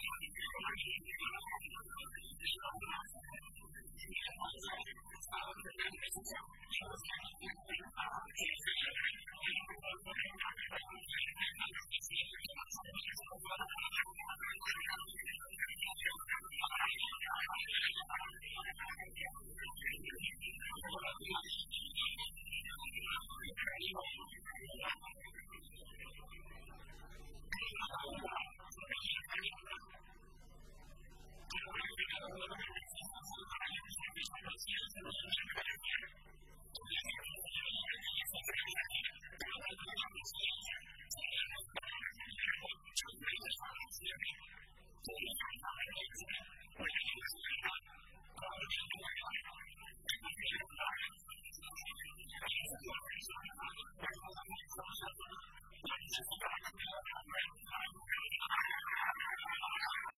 Thank you.